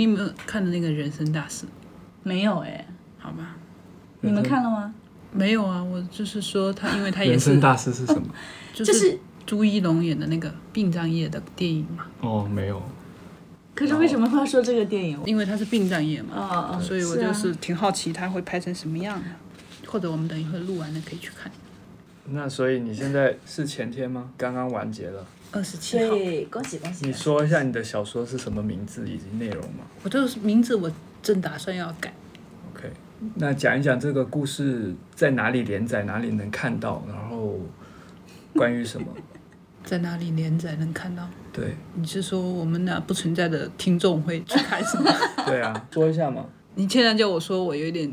你有没有看的那个人生大事？没有哎，好吧，你们看了吗？没有啊，我就是说他，因为他也是人生大事是什么？就 就是是，朱一龙演的那个殡葬业的电影嘛，哦，没有。可是为什么会要说这个电影？因为他是殡葬业嘛，哦哦，所以我就是挺好奇他会拍成什么样的，或者我们等一会录完了可以去看。那所以你现在是前天吗？刚刚完结了。二十七号，对，恭喜恭喜！你说一下你的小说是什么名字以及内容吗我就是名字我正打算要改，？OK，那讲一讲这个故事在哪里连载，哪里能看到，然后关于什么？在哪里连载能看到？对你是说我们那不存在的听众会去看是吗？对啊，说一下嘛。你现在叫我说，我有点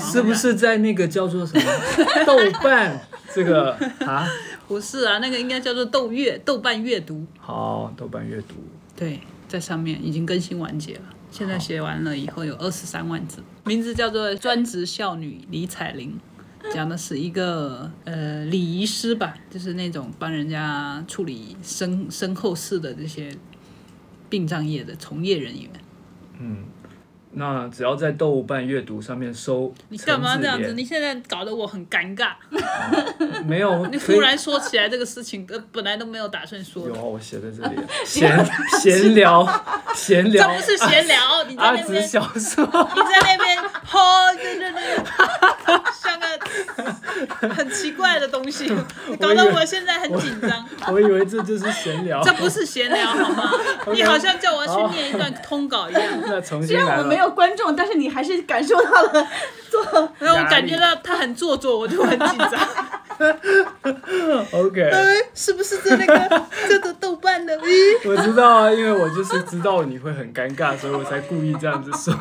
是不是在那个叫做什么 豆瓣这个啊？不是啊，那个应该叫做豆阅豆瓣阅读，好，豆瓣阅读。对，在上面已经更新完结了。现在写完了以后有二十三万字，名字叫做《专职孝女李彩玲》，讲的是一个呃礼仪师吧，就是那种帮人家处理身身后事的这些殡葬业的从业人员。嗯，那只要在豆瓣阅读上面搜，你干嘛这样子？你现在搞得我很尴尬。莲没有，你忽然说起来这个事情，呃，本来都没有打算说有啊，。我写在这里，闲闲聊，闲聊这，不是闲聊，你在那边，小说，你在那边，吼，对对对，很奇怪的东西，搞得我现在很紧张。我以为这就是闲聊。这不是闲聊好吗？你好像叫我去念一段通稿一样，那重虽新虽然我们没。有观众，但是你还是感受到了做让我感觉到他很做作，我就很紧张。OK，哎，是不是在那个这个豆瓣的？咦，我知道啊，因为我就是知道你会很尴尬，所以我才故意这样子说。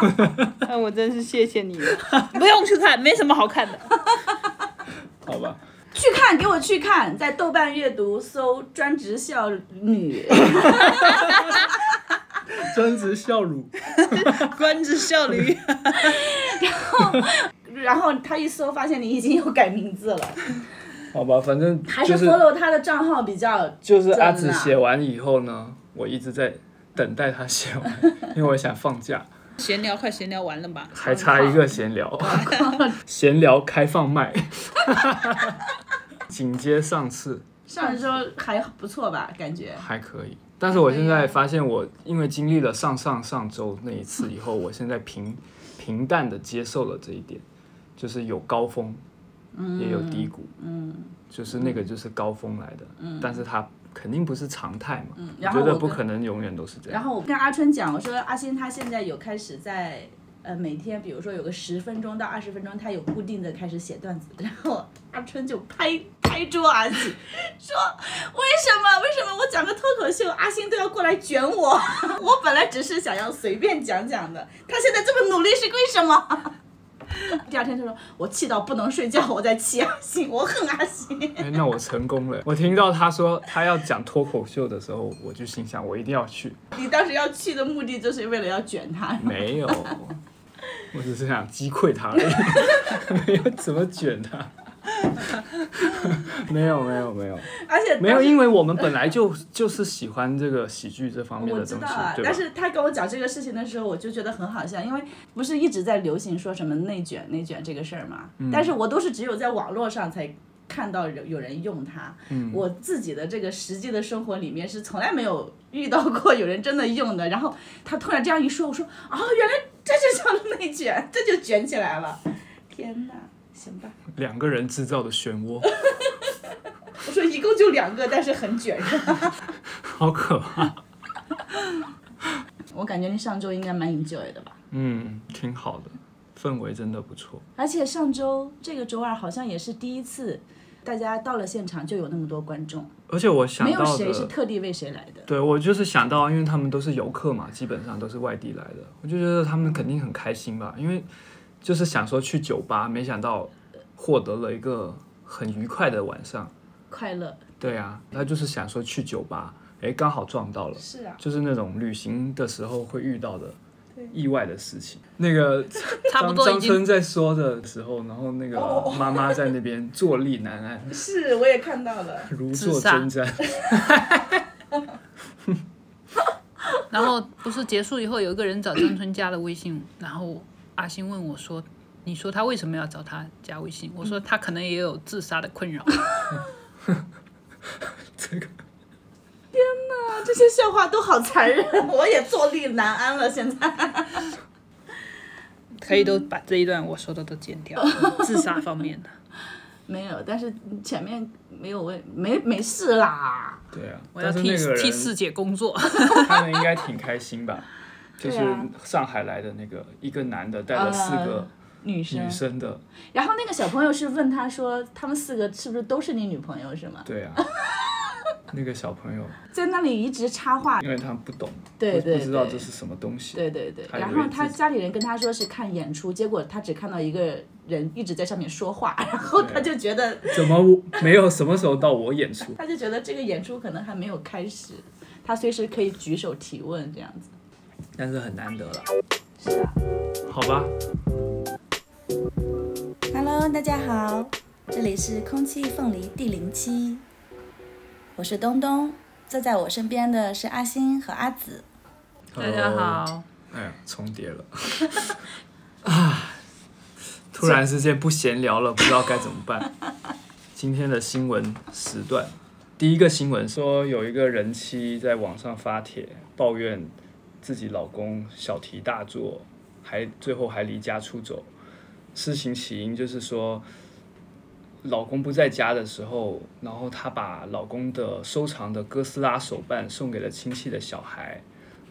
那我真是谢谢你了。不用去看，没什么好看的。好吧，去看，给我去看，在豆瓣阅读搜“专职孝女。专职笑乳。专职孝女。”，然后然后他一搜发现你已经有改名字了，好吧，反正还就是 follow 他的账号比较就是阿紫写完以后呢，我一直在等待他写完，因为我想放假，闲聊快闲聊完了吧？还差一个闲聊，闲聊开放麦，紧接上次。上周还不错吧？感觉。还可以，但是我现在发现我因为经历了上上上周那一次以后，我现在平平淡的接受了这一点，就是有高峰，也有低谷，嗯，就是那个就是高峰来的，嗯。但是它肯定不是常态嘛，嗯我觉得不可能永远都是这样。然后我跟阿春讲，我说阿星他现在有开始在呃每天，比如说有个十分钟到二十分钟，他有固定的开始写段子，然后阿春就拍拍桌而起，说为什么为什么我讲个脱口秀，阿星都要过来卷我？我本来只是想要随便讲讲的，他现在这么努力是为什么？第二天就说我气到不能睡觉，我在气阿星，我恨阿星。哎，那我成功了。我听到他说他要讲脱口秀的时候，我就心想我一定要去。你当时要去的目的就是为了要卷他，没有，我只是想击溃他而已，没有怎么卷他。没有没有没有而且没有，因为我们本来就 就是喜欢这个喜剧这方面我的东西我知道啊，，但？是他跟我讲这个事情的时候，我就觉得很好笑，因为不是一直在流行说什么内卷、内卷这个事儿嘛。嗯但是我都是只有在网络上才看到有有人用它，嗯我自己的这个实际的生活里面是从来没有遇到过有人真的用的。然后他突然这样一说，我说啊，原来这就叫内卷，这就卷起来了。天哪，行吧，两个人制造的漩涡，我说一共就两个，但是很卷。好可怕。我感觉你上周应该蛮 enjoy 的吧？嗯，挺好的，氛围真的不错。而且上周这个周二好像也是第一次，大家到了现场就有那么多观众，而且我想没有谁是，特地为谁来的。对我就是想到，因为他们都是游客嘛，基本上都是外地来的，我就觉得他们肯定很开心吧，因为就是想说去酒吧，没想到获得了一个很愉快的晚上。快乐对啊，他就是想说去酒吧，哎，刚好撞到了，是啊，就是那种旅行的时候会遇到的意外的事情。那个 张张春在说的时候，然后那个哦妈妈在那边坐立难安，是我也看到了。如坐针毡。然然后不是结束以后，有一个人找张春加了微信，然后阿星问我说：“你说他为什么要找他加微信？”我说他可能也有自杀的困扰。这个啊，这些笑话都好残忍，我也坐立难安了。现在可以都把这一段我说的都剪掉，自杀方面的。没有，但是前面没有问，没没事啦。对啊，我要替替四姐工作。他们应该挺开心吧？就是上海来的那个一个男的带了四个女生，女生的，然后那个小朋友是问他说，他们四个是不是都是你女朋友是吗？对啊，那个小朋友，在那里一直插话，因为他们不懂，对对不不知道这是什么东西，对对对，然后他家里人跟他说是看演出，结果他只看到一个人一直在上面说话，然后他就觉得，怎么我没有什么时候到我演出？他就觉得这个演出可能还没有开始，他随时可以举手提问这样子。但是很难得了，是啊。好吧？Hello，大家好，这里是空气凤梨第零期，我是东东，坐在我身边的是阿星和阿紫。大家好，哎呀，重叠了 啊！突然之间不闲聊了，不知道该怎么办。今天的新闻时段，第一个新闻说有一个人妻在网上发帖抱怨自己老公小题大做，还最后还离家出走。事情起因就是说，老公不在家的时候，然后她把老公的收藏的哥斯拉手办送给了亲戚的小孩，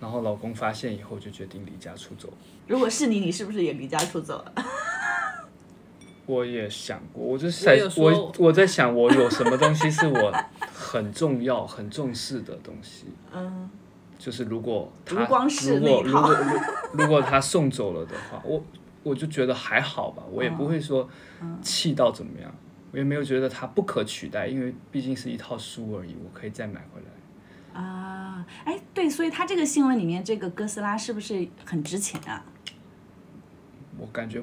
然后老公发现以后就决定离家出走。如果是你，你是不是也离家出走了？我也想过，我就是在我我在想，我有什么东西是我很重要、很重视的东西。嗯，就是如果他如果如果如 如果他送走了的话，我我就觉得还好吧，我也不会说气到怎么样，我也没有觉得它不可取代，因为毕竟是一套书而已，我可以再买回来。啊，哎，对，所以他这个新闻里面这个哥斯拉是不是很值钱啊？我感觉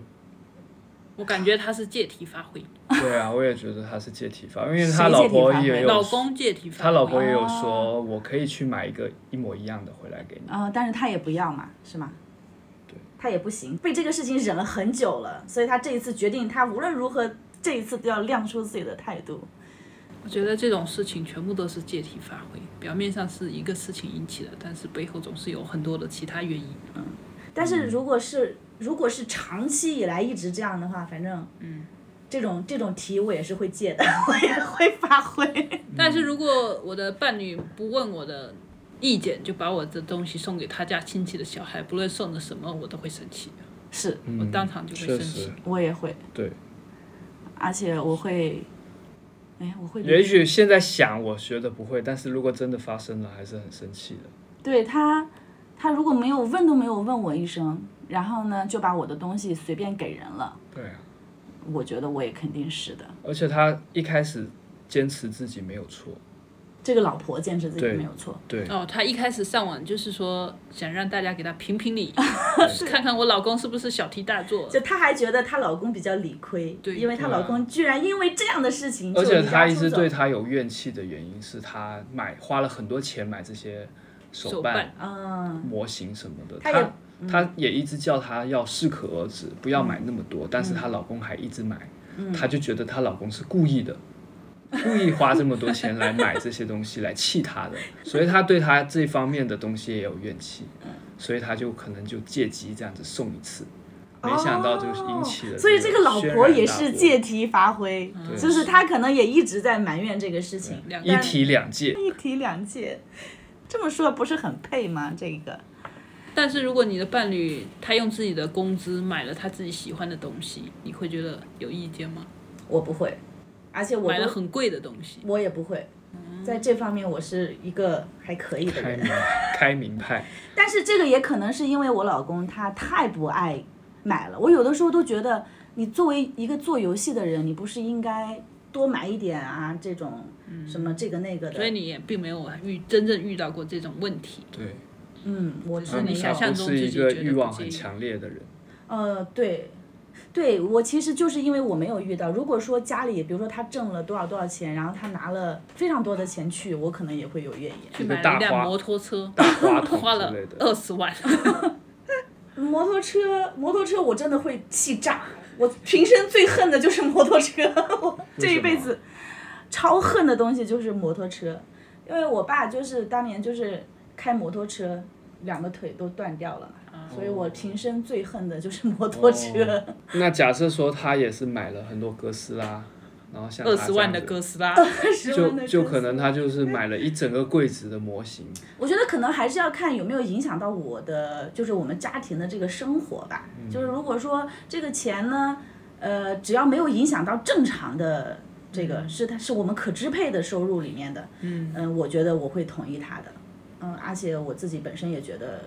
我感觉他是借题发挥，对啊，我也觉得他是借题发，因为他老婆也有老公借题发挥。他老婆也有说，我可以去买一个一模一样的回来给你。啊、但是他也不要嘛，是吗？对，他也不行，被这个事情忍了很久了，所以他这一次决定，他无论如何这一次都要亮出自己的态度。我觉得这种事情全部都是借题发挥，表面上是一个事情引起的，但是背后总是有很多的其他原因。嗯但是如果是、如果是长期以来一直这样的话，反正嗯，这种这种题我也是会借的，我也会发挥。但是如果我的伴侣不问我的意见，就把我的东西送给他家亲戚的小孩，不论送的什么，我都会生气，是。嗯我当场就会生气。实。我也会，对，而且我会，哎，我会也许现在想，我觉得不会，但是如果真的发生了，还是很生气的。对他，他如果没有问都没有问我一声，然后呢就把我的东西随便给人了，对啊，我觉得我也肯定是的。而且他一开始坚持自己没有错，这个老婆坚持自己没有错，对，哦，他一开始上网就是说想让大家给他评评理，看看我老公是不是小题大做。就她还觉得她老公比较理亏，对因为她老公居然因为这样的事情就而且离家出走他一直对他有怨气的原因是他买花了很多钱买这些手手办啊、嗯，模型什么的，他也他他也一直叫她要适可而止，不要买那么多，但是她老公还一直买，她就觉得她老公是故意的。故意花这么多钱来买这些东西来气她的，所以她对她这方面的东西也有怨气，所以她就可能就借机这样子送一次，没想到就引起了、哦所以这个老婆也是借借题发挥，就是她可能也一直在埋怨这个事情，两一提两借，一提两借，这么说不是很配吗？这个但是如果你的伴侣他用自己的工资买了他自己喜欢的东西，你会觉得有意见吗？我不会，而且我买了很贵的东西，我也不会，在这方面我是一个还可以的人。开明开明派，但是这个也可能是因为我老公他太不爱买了，我有的时候都觉得，你作为一个做游戏的人，你不是应该多买一点啊？这种什么这个那个的。所以你也并没有遇真正遇到过这种问题。对，嗯，我是你没有。想象中不是一自己觉得个欲望很强烈的人，呃，对，对我其实就是因为我没有遇到，如果说家里比如说他挣了多少多少钱，然后他拿了非常多的钱去，我可能也会有怨言。去买了一辆摩托车，大花 了。二十万，摩托车，摩托车我真的会气炸。我平生最恨的就是摩托车，我这一辈子超恨的东西就是摩托车，因为我爸就是当年就是开摩托车，两个腿都断掉了嘛，所以我平生最恨的就是摩托车。哦那假设说他也是买了很多哥斯拉，然后像他二十万的哥斯拉，就就可能他就是买了一整个柜子的模型。我觉得可能还是要看有没有影响到我的，就是我们家庭的这个生活吧。就是如果说这个钱呢，呃，只要没有影响到正常的这个，是它是我们可支配的收入里面的，嗯我觉得我会同意他的。嗯，而且我自己本身也觉得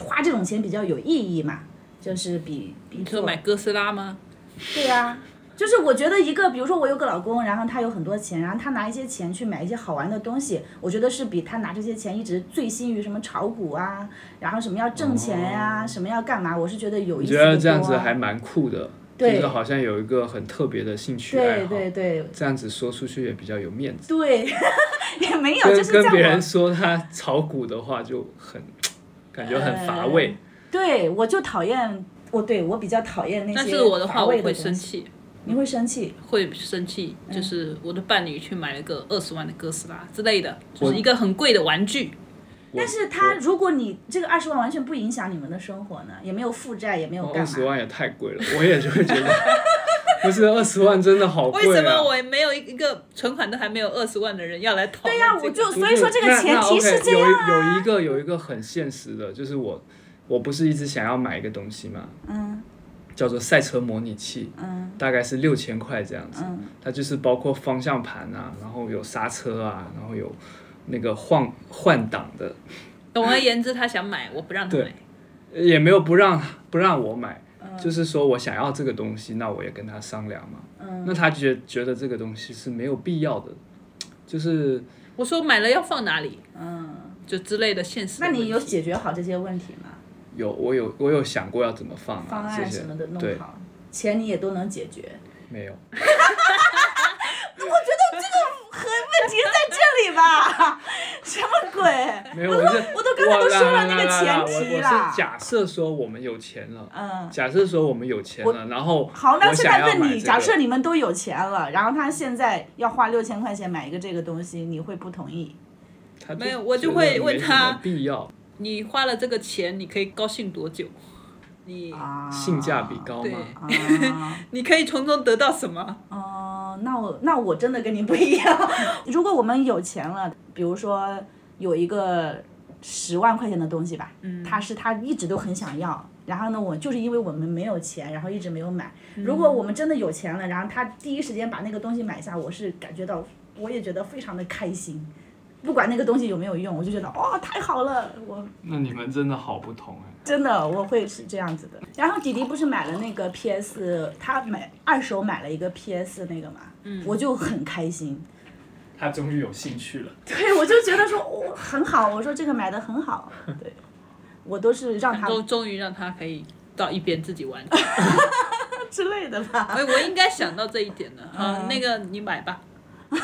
花这种钱比较有意义嘛，就是比比你说做买哥斯拉吗？对呀、就是我觉得一个，比如说我有个老公，然后他有很多钱，然后他拿一些钱去买一些好玩的东西，我觉得是比他拿这些钱一直醉心于什么炒股啊，然后什么要挣钱呀、什么要干嘛，我是觉得有意我觉思的多、啊。得这样子还蛮酷的，对。就是好像有一个很特别的兴趣爱对好，对对这样子说出去也比较有面子。对，也没有，就是跟别人说他炒股的话，就很感觉很乏味。对我就讨厌我对我比较讨厌那些但是我的话，乏我会生气，你会生气，会生气，就是我的伴侣去买了个二十万的哥斯拉之类的，就是一个很贵的玩具。但是他如果你这个二十万完全不影响你们的生活呢，也没有负债，也没有二干嘛，十万也太贵了，我也就会觉得，不是二十万真的好贵啊。为什么我没有一个存款都还没有二十万的人要来讨论、对呀、这个？我就所以说这个前提是这样啊。有一有一个有一个很现实的，就是我我不是一直想要买一个东西嘛，嗯叫做赛车模拟器，嗯大概是六千块这样子。嗯它就是包括方向盘啊，然后有刹车啊，然后有那个换换挡的，总而言之，他想买，我不让他买。也没有不让不让我买，嗯就是说我想要这个东西，那我也跟他商量嘛。嗯，那他觉觉得这个东西是没有必要的，就是我说买了要放哪里，嗯，就之类的现实的那。你有解决好这些问题吗？有我有我有想过要怎么放方啊这些案什么的，弄对，好，钱你也都能解决。没有。我觉得这个很问题在这里吧？什么鬼？没有，我都我都刚才都说了那个前我我提啦是假设说我们有钱了，嗯，假设说我们有钱了，然后好，那我现在问你，假设你们都有钱了，然后他现在要花六千块钱买一个这个东西，你会不同意？没有我就会问他必要，你花了这个钱，你可以高兴多久？你、啊，性价比高吗？啊。你可以从中得到什么？哦，那我那我真的跟你不一样。如果我们有钱了，比如说有一个十万块钱的东西吧，嗯他是他一直都很想要，然后呢，我就是因为我们没有钱，然后一直没有买。嗯如果我们真的有钱了，然后他第一时间把那个东西买下，我是感觉到，我也觉得非常的开心。不管那个东西有没有用，我就觉得哦太好了，我那你们真的好不同哎。真的我会是这样子的。然后弟弟不是买了那个 PS，他买二手买了一个 PS 那个嘛，嗯我就很开心。他终于有兴趣了。对，我就觉得说哦很好，我说这个买的很好，对，我都是让他都终于让他可以到一边自己玩。之类的吧。哎，我应该想到这一点的。啊，嗯那个你买吧。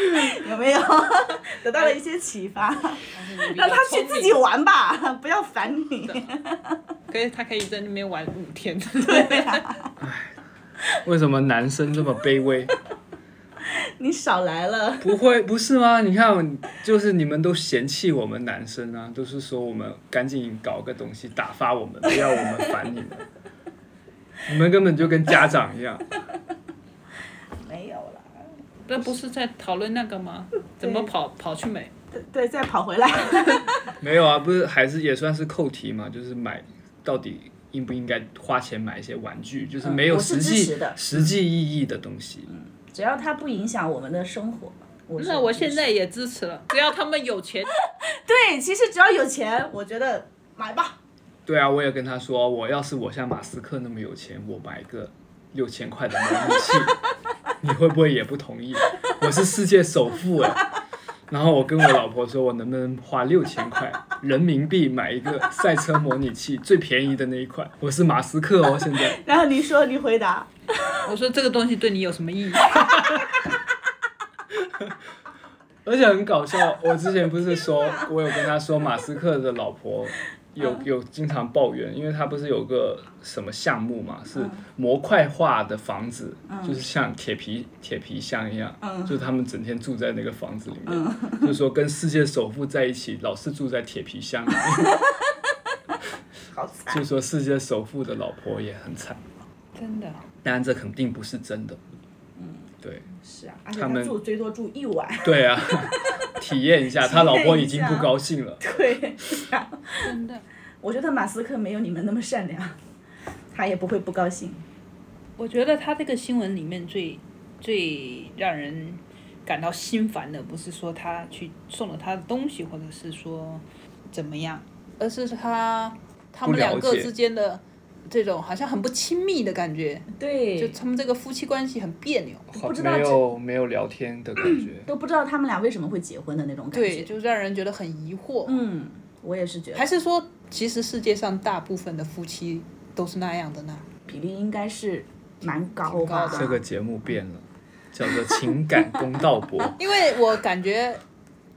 有没有 得到了一些启发？让让他去自己玩吧，不要烦你。可以，他可以在那边玩五天。对呀、为什么男生这么卑微？你少来了。不会，不是吗？你看，就是你们都嫌弃我们男生啊，都是说我们赶紧搞个东西打发我们，不要我们烦你们。你们根本就跟家长一样。那不是在讨论那个吗？怎么跑跑去美？对对，再跑回来。没有啊，不是，还是也算是扣题嘛，就是买到底应不应该花钱买一些玩具，就是没有实际、实际意义的东西。嗯只要它不影响我们的生活，我那我现在也支持了，只要他们有钱。对，其实只要有钱，我觉得买吧。对啊，我也跟他说，我要是我像马斯克那么有钱，我买个六千块的模拟器，你会不会也不同意？我是世界首富哎，然后我跟我老婆说，我能不能花六千块人民币买一个赛车模拟器，最便宜的那一款？我是马斯克哦，现在。然后你说你回答，我说这个东西对你有什么意义？而且很搞笑，我之前不是说，我有跟他说，马斯克的老婆有有经常抱怨，因为他不是有个什么项目嘛，是模块化的房子，就是像铁皮铁皮箱一样，就是他们整天住在那个房子里面，就是说跟世界首富在一起，老是住在铁皮箱里面，好惨。就说世界首富的老婆也很惨，真的，当然这肯定不是真的，嗯。对。是啊，而且他们他住最多住一晚。对啊，体验一下，他老婆已经不高兴了。对。真的。我觉得马斯克没有你们那么善良，他也不会不高兴。我觉得他这个新闻里面最最让人感到心烦的，不是说他去送了他的东西，或者是说怎么样，而是他他们两个之间的这种好像很不亲密的感觉，对就，他们这个夫妻关系很别扭。没不知道没有没有聊天的感觉。都不知道他们俩为什么会结婚的那种感觉对，就让人觉得很疑惑。嗯，我也是觉得还是说，其实世界上大部分的夫妻都是那样的呢？比例应该是蛮高吧。高的这个节目变了，叫做情感公道博。因为我感觉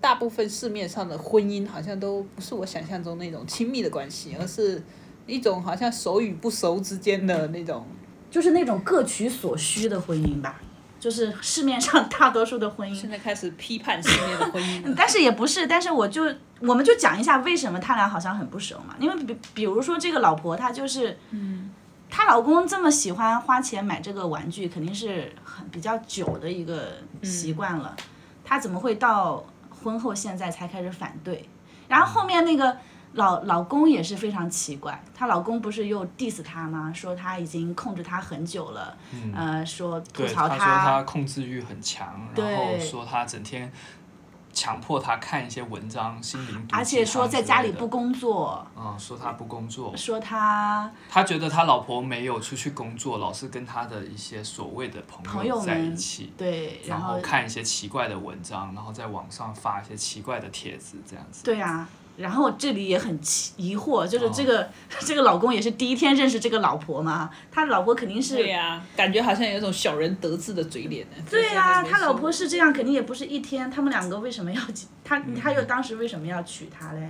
大部分市面上的婚姻好像都不是我想象中那种亲密的关系，而是一种好像熟与不熟之间的那种。就是那种各取所需的婚姻吧，就是市面上大多数的婚姻。现在开始批判世面的婚姻了。但是也不是，但是我就我们就讲一下为什么他俩好像很不熟嘛。因为比比如说这个老婆，她就是，嗯，她老公这么喜欢花钱买这个玩具，肯定是很比较久的一个习惯了。她怎么会到婚后现在才开始反对？然后后面那个老老公也是非常奇怪，她老公不是又 diss 她吗？说她已经控制她很久了，呃，说吐对，槽他说他控制欲很强，然后说他整天强迫她看一些文章，心灵毒而且说在家里不工，作，嗯，说他不工作，说他他觉得他老婆没有出去工作，老是跟他的一些所谓的朋朋友在一起。对，然然后看一些奇怪的文章，然后在网上发一些奇怪的帖子，这样子。对啊，然后这里也很奇疑惑，就是哦这个、这个老公也是第一天认识这个老婆嘛，他老婆肯定是对呀、感觉好像有一种小人得志的嘴脸呢。对呀、就是他老婆是这样，肯定也不是一天，他们两个为什么要他他又当时为什么要娶她嘞？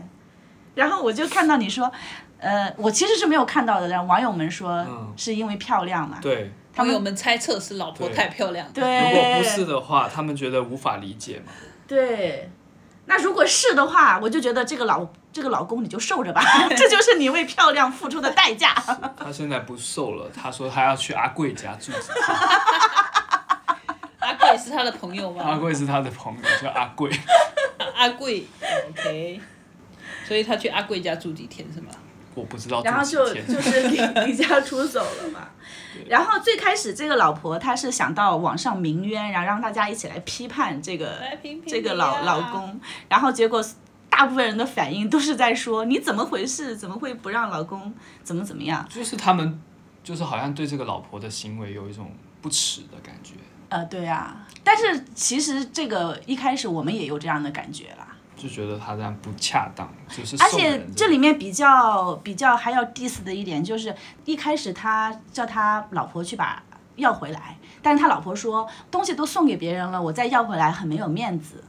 然后我就看到你说，呃，我其实是没有看到的，但网友们说嗯是因为漂亮嘛，对，朋友们猜测是老婆太漂亮。对，如果不是的话，他们觉得无法理解嘛。对，那如果是的话，我就觉得这个老这个老公你就受着吧，这就是你为漂亮付出的代价。他现在不瘦了，他说他要去阿贵家住几天。阿贵是他的朋友吗？阿贵是他的朋友，叫阿贵。阿贵，OK，所以他去阿贵家住几天是吗？我不知道然后就。就是离离家出走了嘛。然后最开始这个老婆她是想到网上鸣冤，然后让大家一起来批判这个来评评这个老老公，然后结果大部分人的反应都是在说你怎么回事？怎么会不让老公怎么怎么样？就是他们，就是好像对这个老婆的行为有一种不耻的感觉，呃，对啊，但是其实这个一开始我们也有这样的感觉啦。就觉得他这样不恰当，就是而且这里面比较比较还要 diss 的一点就是，一开始他叫他老婆去把要回来，但是他老婆说东西都送给别人了，我再要回来很没有面子，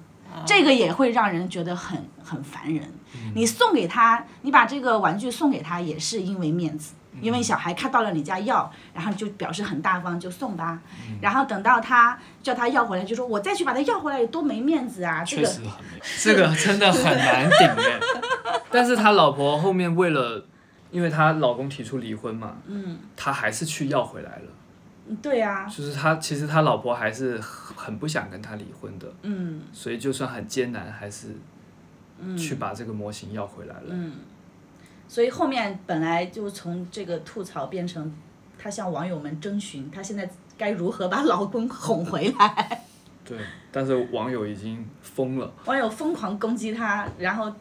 这个也会让人觉得很很烦人。你送给他，你把这个玩具送给他，也是因为面子。因为小孩看到了你家要，然后就表示很大方，就送吧。然后等到他叫他要回来，就说我再去把他要回来，有多没面子啊！这个确实很，这个真的很难顶 哎。但是他老婆后面为了，因为他老公提出离婚嘛，嗯，他还是去要回来了。对啊，就是他其实他老婆还是很不想跟他离婚的，嗯所以就算很艰难，还是去把这个模型要回来了。嗯，所以后面本来就从这个吐槽变成她向网友们征询，她现在该如何把老公哄回来。对，但是网友已经疯了。网友疯狂攻击她，然后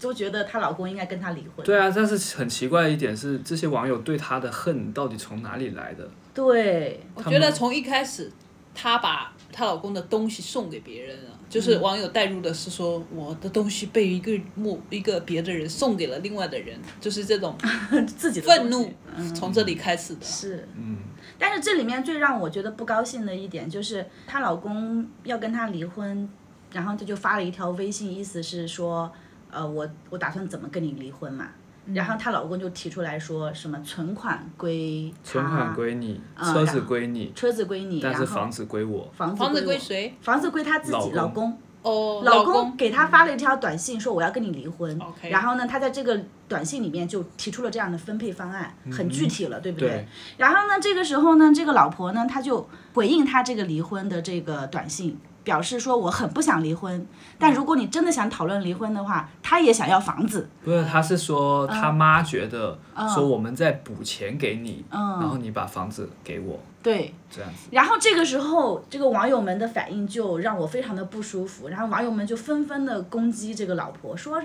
都觉得她老公应该跟她离婚。对啊，但是很奇怪的一点是，这些网友对她的恨到底从哪里来的？对我觉得从一开始她把她老公的东西送给别人了，就是网友带入的是说我的东西被一个陌一个别的人送给了另外的人，就是这种 自己的愤怒从这里开始的。是，嗯，但是这里面最让我觉得不高兴的一点就是，她老公要跟她离婚，然后她就发了一条微信，意思是说，呃，我我打算怎么跟你离婚嘛。然后她老公就提出来说什么存款归存款归你，嗯车子归你，车子归你，然后但是房子归我。房子房子归谁？房子归她自己老公。哦，老公给她发了一条短信，说我要跟你离婚。然后呢，她在这个短信里面就提出了这样的分配方案，很具体了，对不嗯对然后呢，这个时候呢，这个老婆呢，她就回应她这个离婚的这个短信，表示说我很不想离婚，但如果你真的想讨论离婚的话，他也想要房子。不是，他是说嗯他妈觉得说我们在补钱给你，嗯然后你把房子给我，对，这样子。然后这个时候，这个网友们的反应就让我非常的不舒服，然后网友们就纷纷的攻击这个老婆，说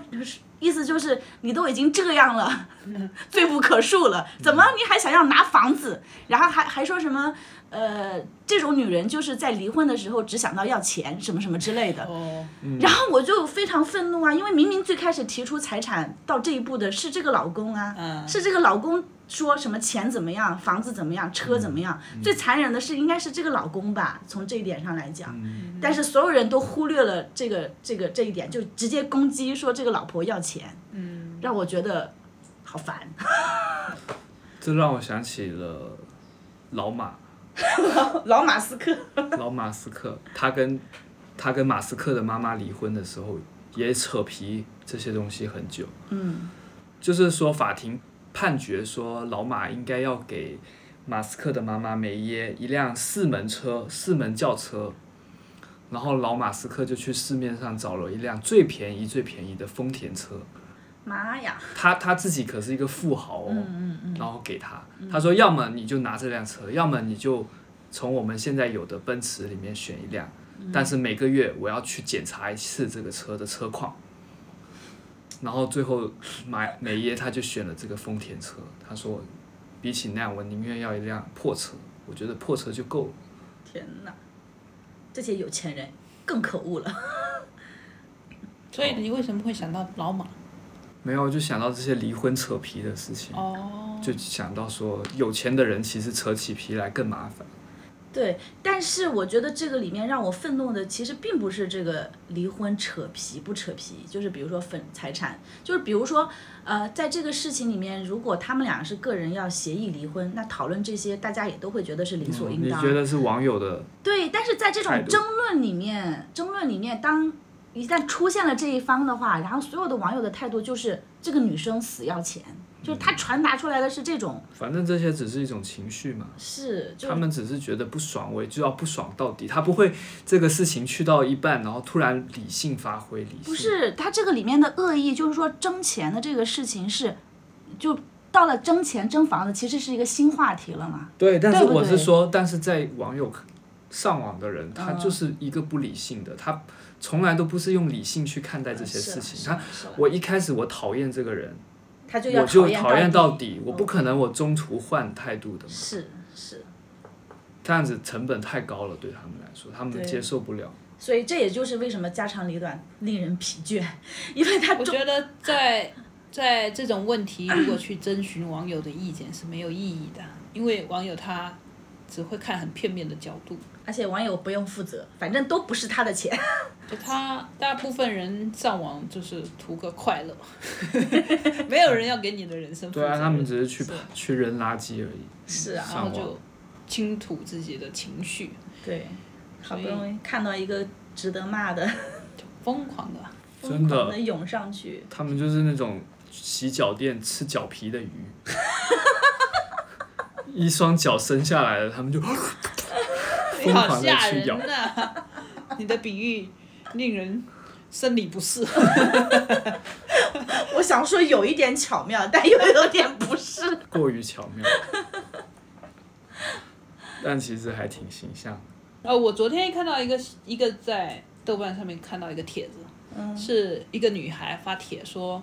意思就是你都已经这样了，罪不可恕了，怎么你还想要拿房子？然后还还说什么呃，这种女人就是在离婚的时候只想到要钱，什么什么之类的。哦，然后我就非常愤怒啊，因为明明最开始提出财产到这一步的是这个老公啊，嗯。是这个老公说什么钱怎么样，房子怎么样，车怎么样，最残忍的是应该是这个老公吧，从这一点上来讲。但是所有人都忽略了这个这个这一点，就直接攻击说这个老婆要钱，嗯，让我觉得好烦。这让我想起了老马，老马斯克，老马斯克，他跟他跟马斯克的妈妈离婚的时候，也扯皮这些东西很久。嗯就是说，法庭判决说，老马应该要给马斯克的妈妈梅耶一辆四门车，四门轿车。然后老马斯克就去市面上找了一辆最便宜、最便宜的丰田车。妈呀，他他自己可是一个富豪哦，嗯嗯然后给他，他说要么你就拿这辆车，要么你就从我们现在有的奔驰里面选一辆，但是每个月我要去检查一次这个车的车况。然后最后买美耶他就选了这个丰田车，他说比起那样，我宁愿要一辆破车，我觉得破车就够了。天哪，这些有钱人更可恶了。所以你为什么会想到老马？没有，就想到这些离婚扯皮的事情，哦，就想到说有钱的人其实扯起皮来更麻烦。对，但是我觉得这个里面让我愤怒的，其实并不是这个离婚扯皮不扯皮，就是比如说分财产，就是比如说，呃，在这个事情里面，如果他们俩是个人要协议离婚，那讨论这些，大家也都会觉得是理所应嗯你当。觉得是网友的对，但是在这种争论里面，争论里面，当一旦出现了这一方的话，然后所有的网友的态度就是这个女生死要钱，就是他传达出来的是这种，反正这些只是一种情绪嘛，是就他们只是觉得不爽，我就要不爽到底。他不会这个事情去到一半，然后突然理性发挥理性。不是他这个里面的恶意，就是说争钱的这个事情是，就到了争钱争房子，其实是一个新话题了嘛。对，但是我是说，但是在网友上网的人，他嗯就是一个不理性的，他从来都不是用理性去看待这些事情。他我一开始我讨厌这个人，他就要我就讨厌讨厌到到底，我不可能我中途换态度的嘛。是是，这样子成本太高了，对他们来说，他们接受不了。所以这也就是为什么家长里短令人疲倦，因为他我觉得在在这种问题，如果去征询网友的意见是没有意义的，因为网友他只会看很片面的角度。而且网友不用负责，反正都不是他的钱。就他大部分人上网就是图个快乐，没有人要给你的人生负责。对啊，他们只是去是去扔垃圾而已。是啊，然后就倾吐自己的情绪，对，好不容易看到一个值得骂的，就疯狂的。疯真的狂的涌上去。他们就是那种洗脚店吃脚皮的鱼，一双脚伸下来了，他们就你疯狂的好吓去咬人。呐、你的比喻令人生理不适。我想说有一点巧妙，但又有点不适。过于巧妙，但其实还挺形象的。呃，我昨天看到一个一个在豆瓣上面看到一个帖子，嗯是一个女孩发帖说，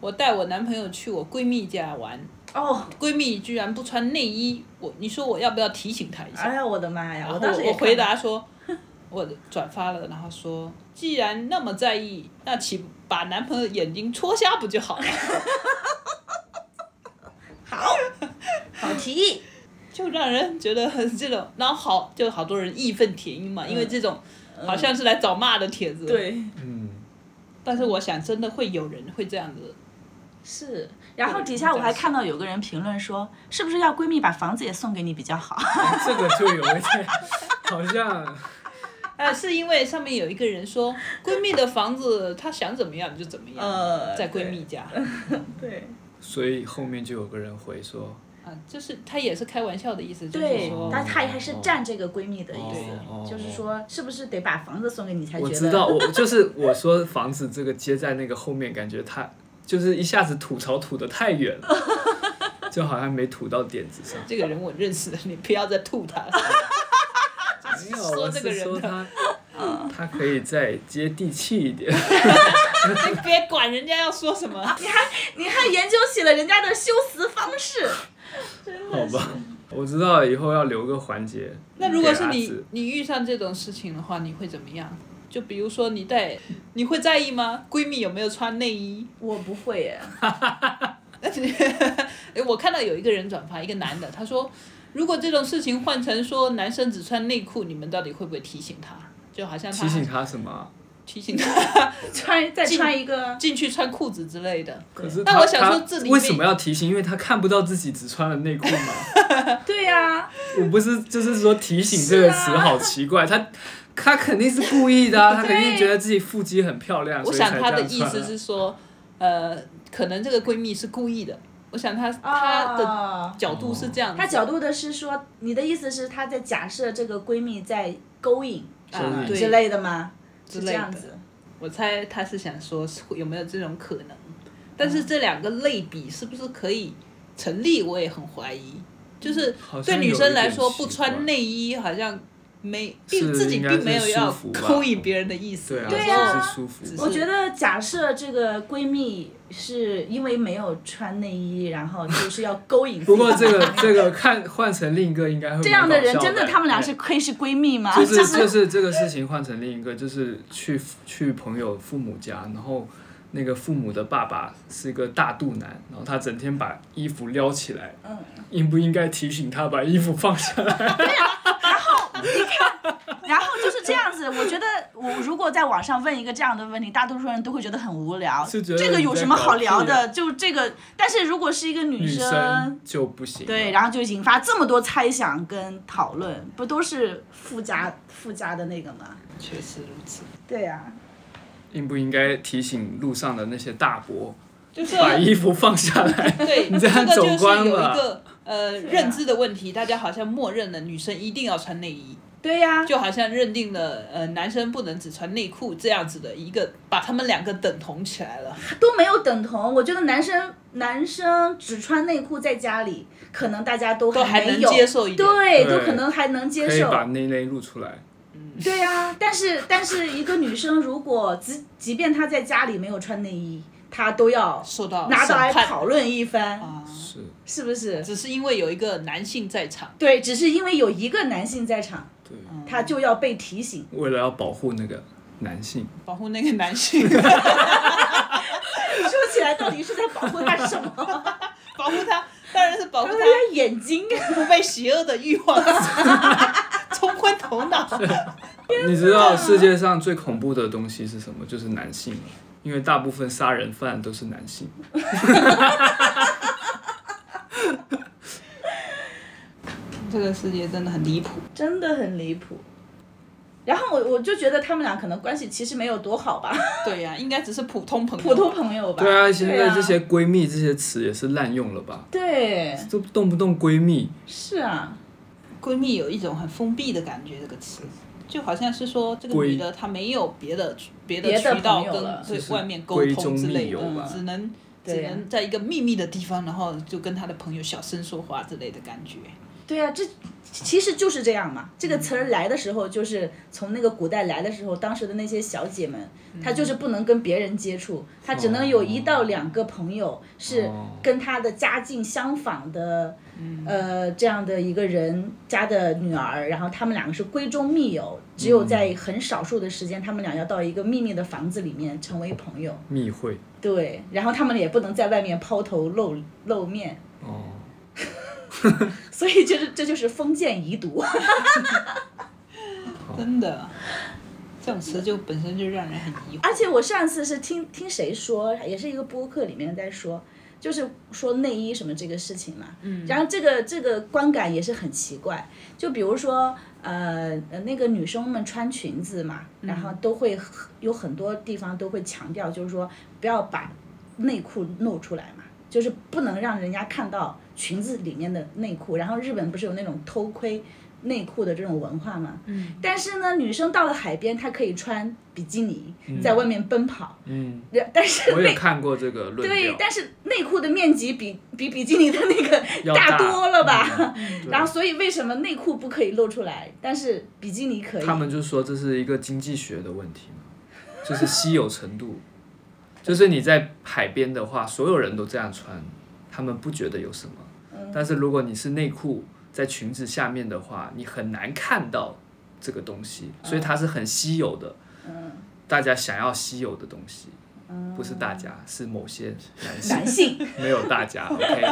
我带我男朋友去我闺蜜家玩，哦，闺蜜居然不穿内衣，我你说我要不要提醒她一下？哎呀，我的妈呀！然后当时我回，答说，我转发了，然后说，既然那么在意，那岂不把男朋友眼睛戳瞎不就好了？好提议。就让人觉得很这种，然后好就好多人义愤填膺嘛，因为这种好像是来找骂的帖子。。对，嗯，但是我想，真的会有人会这样子。是。然后底下我还看到有个人评论说，是不是要闺蜜把房子也送给你比较好？这个就有一点好像呃，是因为上面有一个人说，闺蜜的房子她想怎么样就怎么样，呃在闺蜜家。对。所以后面就有个人回说，啊，就是他也是开玩笑的意思，就是对说，，但她还是占这个闺蜜的意思，哦就是说，是不是得把房子送给你才觉得？我知道，我就是我说房子这个接在那个后面，感觉他就是一下子吐槽吐的太远了，就好像没吐到点子上。这个人我认识的，你不要再吐他了。没有，说我是这个人的说他，他可以再接地气一点。你别管人家要说什么，你还你还研究起了人家的修辞方式，好吧，我知道以后要留个环节。那如果是你你遇上这种事情的话，你会怎么样？就比如说你带，你会在意吗？闺蜜有没有穿内衣？我不会耶。哎，我看到有一个人转发一个男的，他说，如果这种事情换成说男生只穿内裤，你们到底会不会提醒他？就好像他提醒他什么啊？提醒他 穿再穿一个，进去穿裤子之类的。可是他但我想说他这里面为什么要提醒？因为他看不到自己只穿了内裤嘛。对呀、我不是，就是说提醒这个词好奇怪，他他肯定是故意的啊，他肯定觉得自己腹肌很漂亮，我想所以才他的意思是说，呃，可能这个闺蜜是故意的。我想她她的哦角度是这样子，她角度的是说，你的意思是她在假设这个闺蜜在勾引啊之类的吗？是之类的。这样子。我猜她是想说会有没有这种可能，但是这两个类比是不是可以成立，我也很怀疑。就是对女生来说，不穿内衣好像没，并自己并没有要勾引别人的意思。对啊，对就啊是舒服只。是我觉得假设这个闺蜜是因为没有穿内衣，然后就是要勾引。不过这个这个看换成另一个应该会这样的人，真的他们俩是亏是闺蜜吗？就是就是这个事情换成另一个，就是去去朋友父母家，然后那个父母的爸爸是一个大肚腩，然后他整天把衣服撩起来，嗯，应不应该提醒他把衣服放下来？然后 就是这样子，我觉得我如果在网上问一个这样的问题，大多数人都会觉得很无聊。是觉得这个有什么好聊的？就这个，但是如果是一个女女生，就不行。对，，然后就引发这么多猜想跟讨论，不都是附加附加的那个吗？确实如此。对呀、应不应该提醒路上的那些大伯就是把衣服放下来？对，你这样走个就是有一光了个呃认知的问题，大家好像默认了女生一定要穿内衣，对呀、就好像认定了呃男生不能只穿内裤这样子的一个，把他们两个等同起来了。都没有等同。我觉得男生男生只穿内裤在家里，可能大家都都还能接受一点对，对都可能还能接受。可以把内内露出来。对呀、但是但是一个女生如果即即便她在家里没有穿内衣，她都要受到拿到来讨论一番，啊，是，是不是？只是因为有一个男性在场，对，只是因为有一个男性在场，对，他就要被提醒。为了要保护那个男性，保护那个男性，说起来到底是在保护他什么？保护他，当然是保护他眼睛。不被邪恶的欲望 冲昏头脑。你知道世界上最恐怖的东西是什么？就是男性，因为大部分杀人犯都是男性。这个世界真的很离谱。真的很离谱。然后我我就觉得他们俩可能关系其实没有多好吧，对呀、应该只是普通朋友。普通朋友吧。对啊，现在啊这些闺蜜这些词也是滥用了吧？对都动不动闺蜜，是啊，闺蜜有一种很封闭的感觉，这个词就好像是说这个女的她没有别的别的别的渠道跟外面沟通之类的只能只能在一个秘密的地方，然后就跟她的朋友小声说话之类的感觉。对啊，这其实就是这样嘛。这个词儿来的时候，就是从那个古代来的时候，当时的那些小姐们，她就是不能跟别人接触，她只能有一到两个朋友是哦跟她的家境相仿的，呃，这样的一个人家的女儿，然后他们两个是闺中密友，只有在很少数的时间，他们俩要到一个秘密的房子里面成为朋友。密会。对，然后他们也不能在外面抛头露露面，哦，所以就是这就是封建遗毒。真的，这种词就本身就让人很疑惑。而且我上次是听听谁说，也是一个播客里面在说，就是说内衣什么这个事情嘛。嗯。然后这个这个观感也是很奇怪，就比如说呃呃那个女生们穿裙子嘛，然后都会有很多地方都会强调，就是说不要把内裤露出来嘛。就是不能让人家看到裙子里面的内裤，然后日本不是有那种偷窥内裤的这种文化嘛？嗯。但是呢，女生到了海边，她可以穿比基尼在外面奔跑，嗯，但是我也看过这个论对，，但是内裤的面积比比比基尼的那个大多了吧？对然后所以为什么内裤不可以露出来，但是比基尼可以？他们就说这是一个经济学的问题嘛，就是稀有程度，就是你在海边的话，所有人都这样穿，他们不觉得有什么，嗯。但是如果你是内裤在裙子下面的话，你很难看到这个东西，所以它是很稀有的，嗯。大家想要稀有的东西，不是大家，是某些男性，男性。没有大家，OK。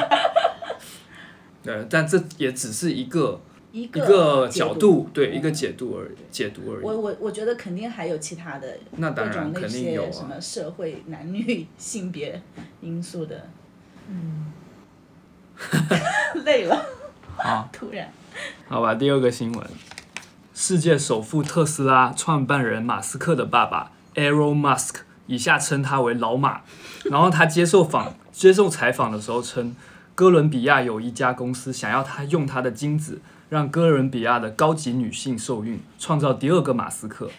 对，但这也只是一个一一个角度，对一个解读而已，解读而已。我我我觉得肯定还有其他的那当然肯定有啊什么社会男女性别因素的，嗯，累了，好，突然，好吧，第二个新闻，世界首富特斯拉创办人马斯克的爸爸 Elon Musk，以下称他为老马。然后他接受访接受采访的时候称，哥伦比亚有一家公司想要他用他的精子让哥伦比亚的高级女性受孕，创造第二个马斯克。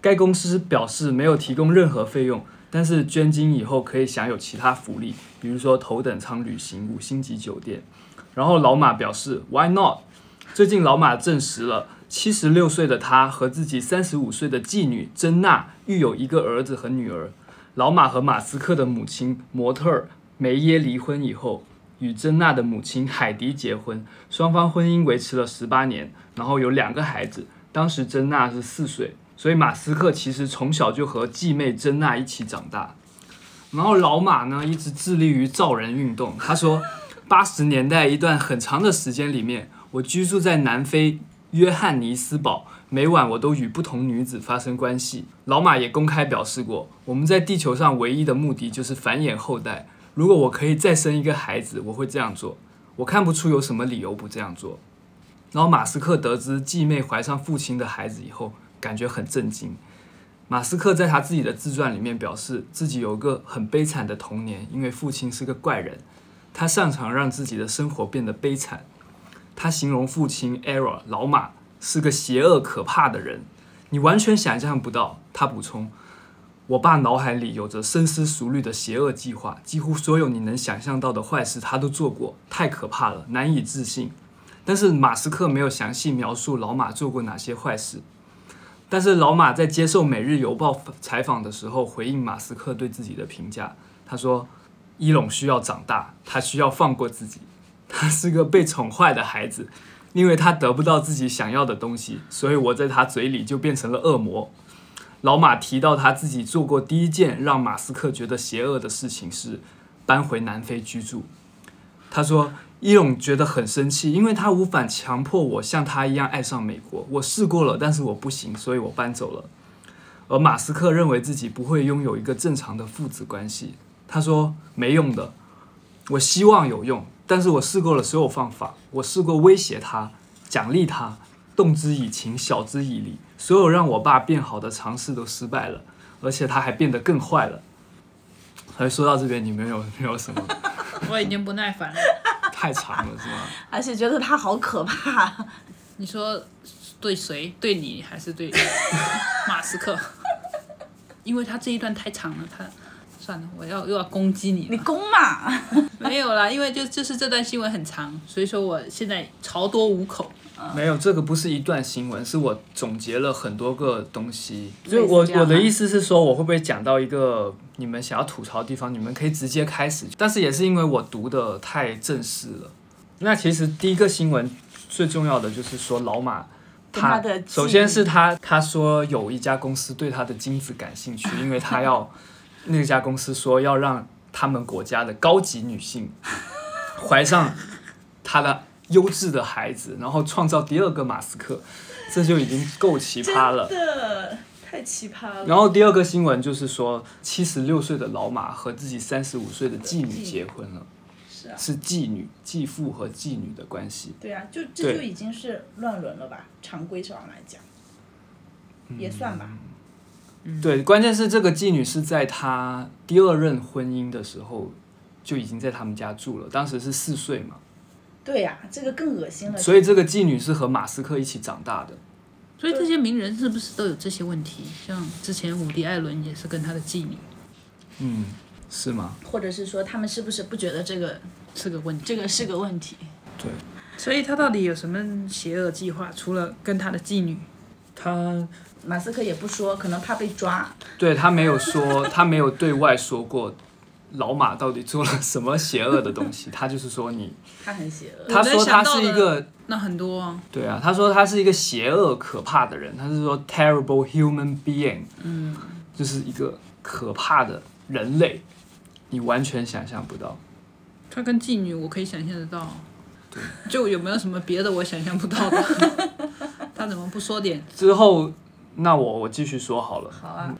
该公司表示没有提供任何费用，但是捐精以后可以享有其他福利，比如说头等舱旅行、五星级酒店。然后老马表示 Why not？最近老马证实了，七十六岁的他和自己三十五岁的继女珍娜育有一个儿子和女儿。老马和马斯克的母亲模特儿梅耶离婚以后，与珍娜的母亲海迪结婚，双方婚姻维持了十八年，然后有两个孩子。当时珍娜是四岁，所以马斯克其实从小就和继妹珍娜一起长大。然后老马呢，一直致力于造人运动。他说，八十年代一段很长的时间里面，我居住在南非约翰尼斯堡，每晚我都与不同女子发生关系。老马也公开表示过，我们在地球上唯一的目的就是繁衍后代。如果我可以再生一个孩子，我会这样做。我看不出有什么理由不这样做。然后马斯克得知继妹怀上父亲的孩子以后，感觉很震惊。马斯克在他自己的自传里面表示，自己有一个很悲惨的童年，因为父亲是个怪人，他擅长让自己的生活变得悲惨。他形容父亲 Error 老马是个邪恶可怕的人，你完全想象不到。他补充：“我爸脑海里有着深思熟虑的邪恶计划，几乎所有你能想象到的坏事他都做过，太可怕了，难以置信。”但是马斯克没有详细描述老马做过哪些坏事。但是老马在接受《每日邮报》采访的时候，回应马斯克对自己的评价，他说：“伊隆需要长大，他需要放过自己。他是个被宠坏的孩子，因为他得不到自己想要的东西，所以我在他嘴里就变成了恶魔。”老马提到他自己做过第一件让马斯克觉得邪恶的事情是搬回南非居住。他说：“伊隆觉得很生气，因为他无法强迫我像他一样爱上美国。我试过了，但是我不行，所以我搬走了。”而马斯克认为自己不会拥有一个正常的父子关系。他说：“没用的，我希望有用，但是我试过了所有方法，我试过威胁他、奖励他、动之以情、晓之以理，所有让我爸变好的尝试都失败了，而且他还变得更坏了。”哎，说到这边，你们有 没有什么 我已经不耐烦了。太长了是吗？而且觉得他好可怕。你说对谁？对你还是对马斯克？因为他这一段太长了，他算了，我要又要攻击你。你攻嘛？没有啦，因为就就是这段新闻很长，所以说我现在潮多五口。没有，这个不是一段新闻，是我总结了很多个东西。就我我的意思是说，我会不会讲到一个你们想要吐槽的地方，你们可以直接开始。但是也是因为我读的太正式了。那其实第一个新闻最重要的就是说老马。他的首先是他，他说有一家公司对他的精子感兴趣，因为他要那家公司说要让他们国家的高级女性怀上他的优质的孩子，然后创造第二个马斯克，这就已经够奇葩了。的太奇葩了。然后第二个新闻就是说，七十六岁的老马和自己三十五岁的继女结婚了，是啊，是继女、继父和继女的关系。对啊，就这就已经是乱伦了吧？常规上来讲，也算吧。对，关键是这个妓女是在他第二任婚姻的时候就已经在他们家住了，当时是四岁嘛，对呀、这个更恶心了。所以这个妓女是和马斯克一起长大的。所以这些名人是不是都有这些问题？像之前伍迪·艾伦也是跟他的妓女嗯，是吗？或者是说他们是不是不觉得这个是个问题。这个是个问题？对，所以他到底有什么邪恶计划？除了跟他的妓女，他马斯克也不说，可能怕被抓。对他没有说，他没有对外说过老马到底做了什么邪恶的东西，他就是说你，他很邪恶。他说他是一个那很多啊，对啊，他说他是一个邪恶可怕的人，他是说 terrible human being，嗯，就是一个可怕的人类，你完全想象不到。他跟妓女我可以想象得到。对，就有没有什么别的我想象不到的？他怎么不说点？之后，那我我继续说好了。好啊，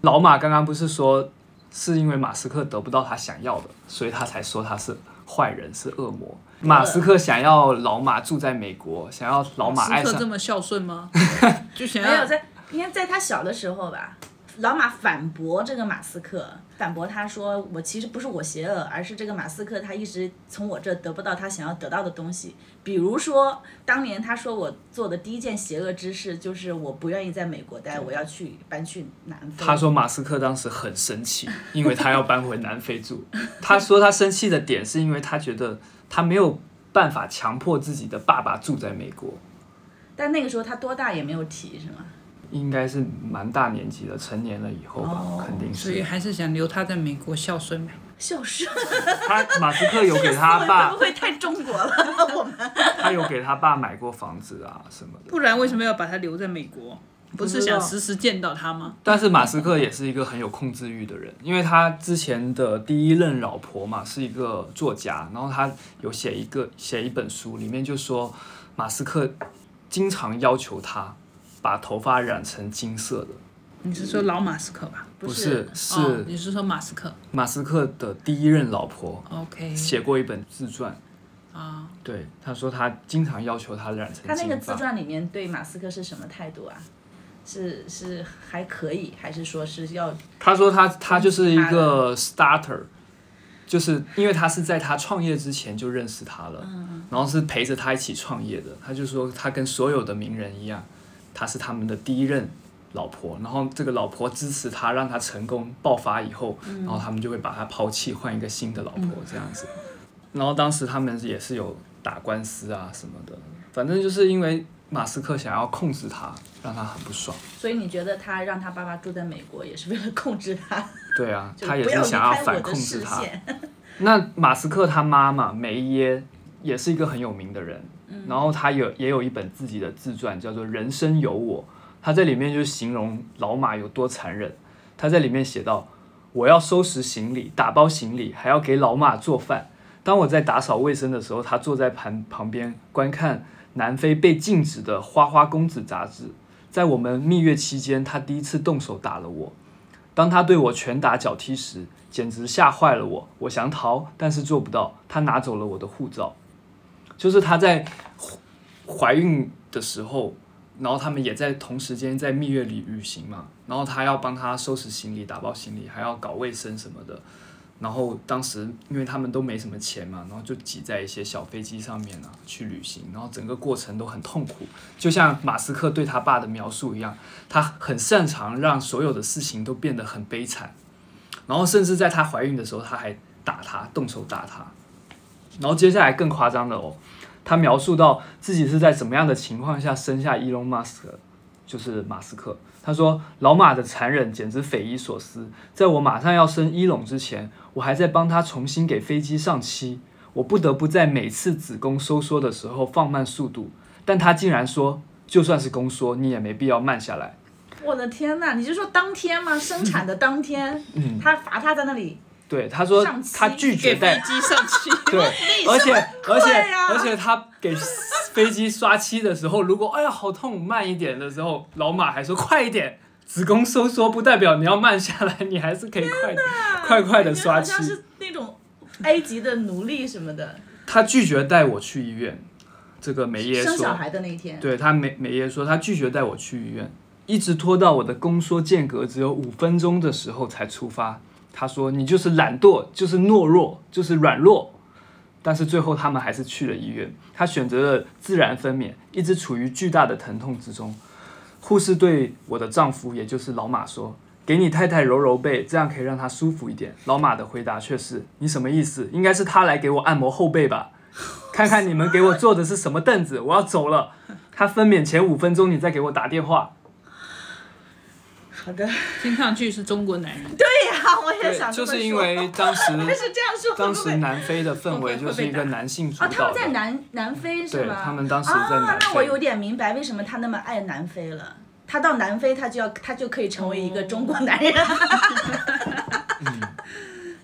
老马刚刚不是说是因为马斯克得不到他想要的，所以他才说他是坏人，是恶魔。马斯克想要老马住在美国，想要老马爱上斯克这么孝顺吗？就想要没有在，应该在他小的时候吧。老马反驳这个马斯克，反驳他说：“我其实不是我邪恶，而是这个马斯克他一直从我这得不到他想要得到的东西。比如说，当年他说我做的第一件邪恶之事就是我不愿意在美国待，我要去搬去南非。他说马斯克当时很生气，因为他要搬回南非住。他说他生气的点是因为他觉得他没有办法强迫自己的爸爸住在美国，但那个时候他多大也没有提，是吗？应该是蛮大年纪了，成年了以后吧，哦肯定是所以是。还是想留他在美国孝顺呗。孝顺，他马斯克有给他爸会爸不，会太中国了？我 们他有给他爸买过房子啊什么的。不然为什么要把他留在美国？不是想时时见到他吗？但是马斯克也是一个很有控制欲的人，因为他之前的第一任老婆嘛是一个作家，然后他有写一个写一本书，里面就说马斯克经常要求他把头发染成金色的，你是说老马斯克吧？不是是哦，你是说马斯克马斯克的第一任老婆？OK 写过一本自传，啊，对，他说他经常要求他染成他那个。自传里面对马斯克是什么态度啊？是是还可以，还是说是要他说他他就是一个 starter，就是因为他是在他创业之前就认识他了，然后是陪着他一起创业的。他就说他跟所有的名人一样，他是他们的第一任老婆，然后这个老婆支持他，让他成功爆发以后，然后他们就会把他抛弃，换一个新的老婆这样子。然后当时他们也是有打官司啊什么的，反正就是因为马斯克想要控制他，让他很不爽。所以你觉得他让他爸爸住在美国也是为了控制他，对啊，他也是想要反控制他。那马斯克他妈妈梅耶也是一个很有名的人，然后他有也有一本自己的自传，叫做《人生有我》。他在里面就形容老马有多残忍。他在里面写道：“我要收拾行李，打包行李，还要给老马做饭。当我在打扫卫生的时候，他坐在旁旁边观看南非被禁止的《花花公子》杂志。在我们蜜月期间，他第一次动手打了我。当他对我拳打脚踢时，简直吓坏了我。我想逃，但是做不到。他拿走了我的护照，就是她在怀孕的时候，然后他们也在同时间在蜜月里旅行嘛，然后他要帮他收拾行李、打包行李，还要搞卫生什么的。然后当时因为他们都没什么钱嘛，然后就挤在一些小飞机上面啊去旅行，然后整个过程都很痛苦，就像马斯克对他爸的描述一样，他很擅长让所有的事情都变得很悲惨。然后甚至在她怀孕的时候，他还打她，动手打她。然后接下来更夸张的哦，他描述到自己是在怎么样的情况下生下伊隆马斯克，就是马斯克。他说：“老马的残忍简直匪夷所思。在我马上要生伊隆之前，我还在帮他重新给飞机上漆。我不得不在每次子宫收缩的时候放慢速度，但他竟然说，就算是宫缩，你也没必要慢下来。我的天呐，你就说当天吗？生产的当天，嗯他罚他在那里，对，他说他拒绝带飞带，机上去。对，而且而且而且他给飞机刷漆的时候，如果哎呀好痛，慢一点的时候，老马还说快一点。子宫收缩不代表你要慢下来，你还是可以快快快的刷漆。是那种埃及的奴隶什么的，他拒绝带我去医院，这个梅耶说，生小孩的那一天，对他梅梅耶说他拒绝带我去医院，一直拖到我的宫缩间隔只有五分钟的时候才出发。他说你就是懒惰，就是懦弱，就是软弱。但是最后他们还是去了医院。他选择了自然分娩，一直处于巨大的疼痛之中。护士对我的丈夫，也就是老马说：“给你太太揉揉背，这样可以让她舒服一点。”老马的回答却是：“你什么意思？应该是他来给我按摩后背吧？看看你们给我坐的是什么凳子，我要走了。他分娩前五分钟，你再给我打电话。好的，听上去是中国男人，对呀，我也想就是因为当时 但是这样说当时？南非的氛围就是一个男性主哦，他。们在南南非是对？他们当时在南啊，那非我有点明白为什么他那么爱南非了。他到南非，他就要他就可以成为一个中国男人。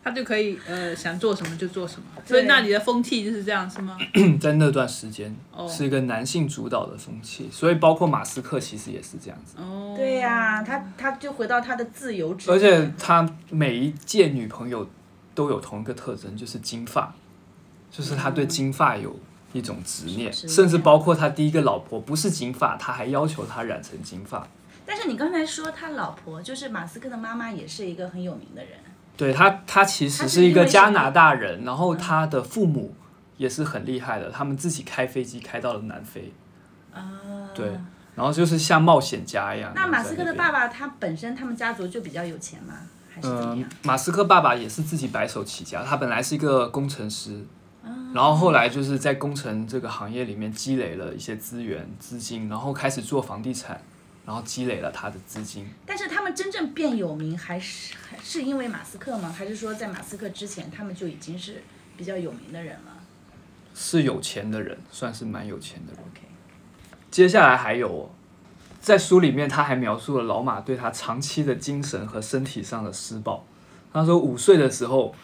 他就可以呃想做什么就做什么。所以那里的风气就是这样，是吗？在那段时间哦是一个男性主导的风气，所以包括马斯克其实也是这样子。哦，对呀、他他就回到他的自由之而且他每一届女朋友都有同一个特征，就是金发，就是他对金发有一种执念，甚至包括他第一个老婆不是金发，他还要求她染成金发。但是你刚才说他老婆就是马斯克的妈妈，也是一个很有名的人。对他，他其实是是一个加拿大人，然后他的父母也是很厉害的，他们自己开飞机开到了南非，啊，对然后就是像冒险家一样。那马斯克的爸爸，他本身他们家族就比较有钱吗？还是怎么马斯克爸爸也是自己白手起家，他本来是一个工程师，啊然后后来就是在工程这个行业里面积累了一些资源资金，然后开始做房地产，然后积累了他的资金。但是他们真正变有名，还是还是因为马斯克吗？还是说在马斯克之前，他们就已经是比较有名的人了是有钱的人，算是蛮有钱的人。？OK，接下来还有哦，在书里面他还描述了老马对他长期的精神和身体上的施暴。他说五岁的时候，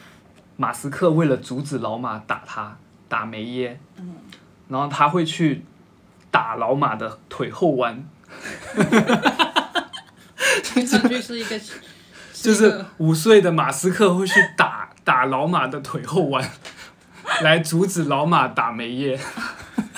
马斯克为了阻止老马打他，打梅耶，嗯然后他会去打老马的腿后弯，听上去是一个，就是五岁的马斯克会去打 打老马的腿后弯，来阻止老马打梅耶。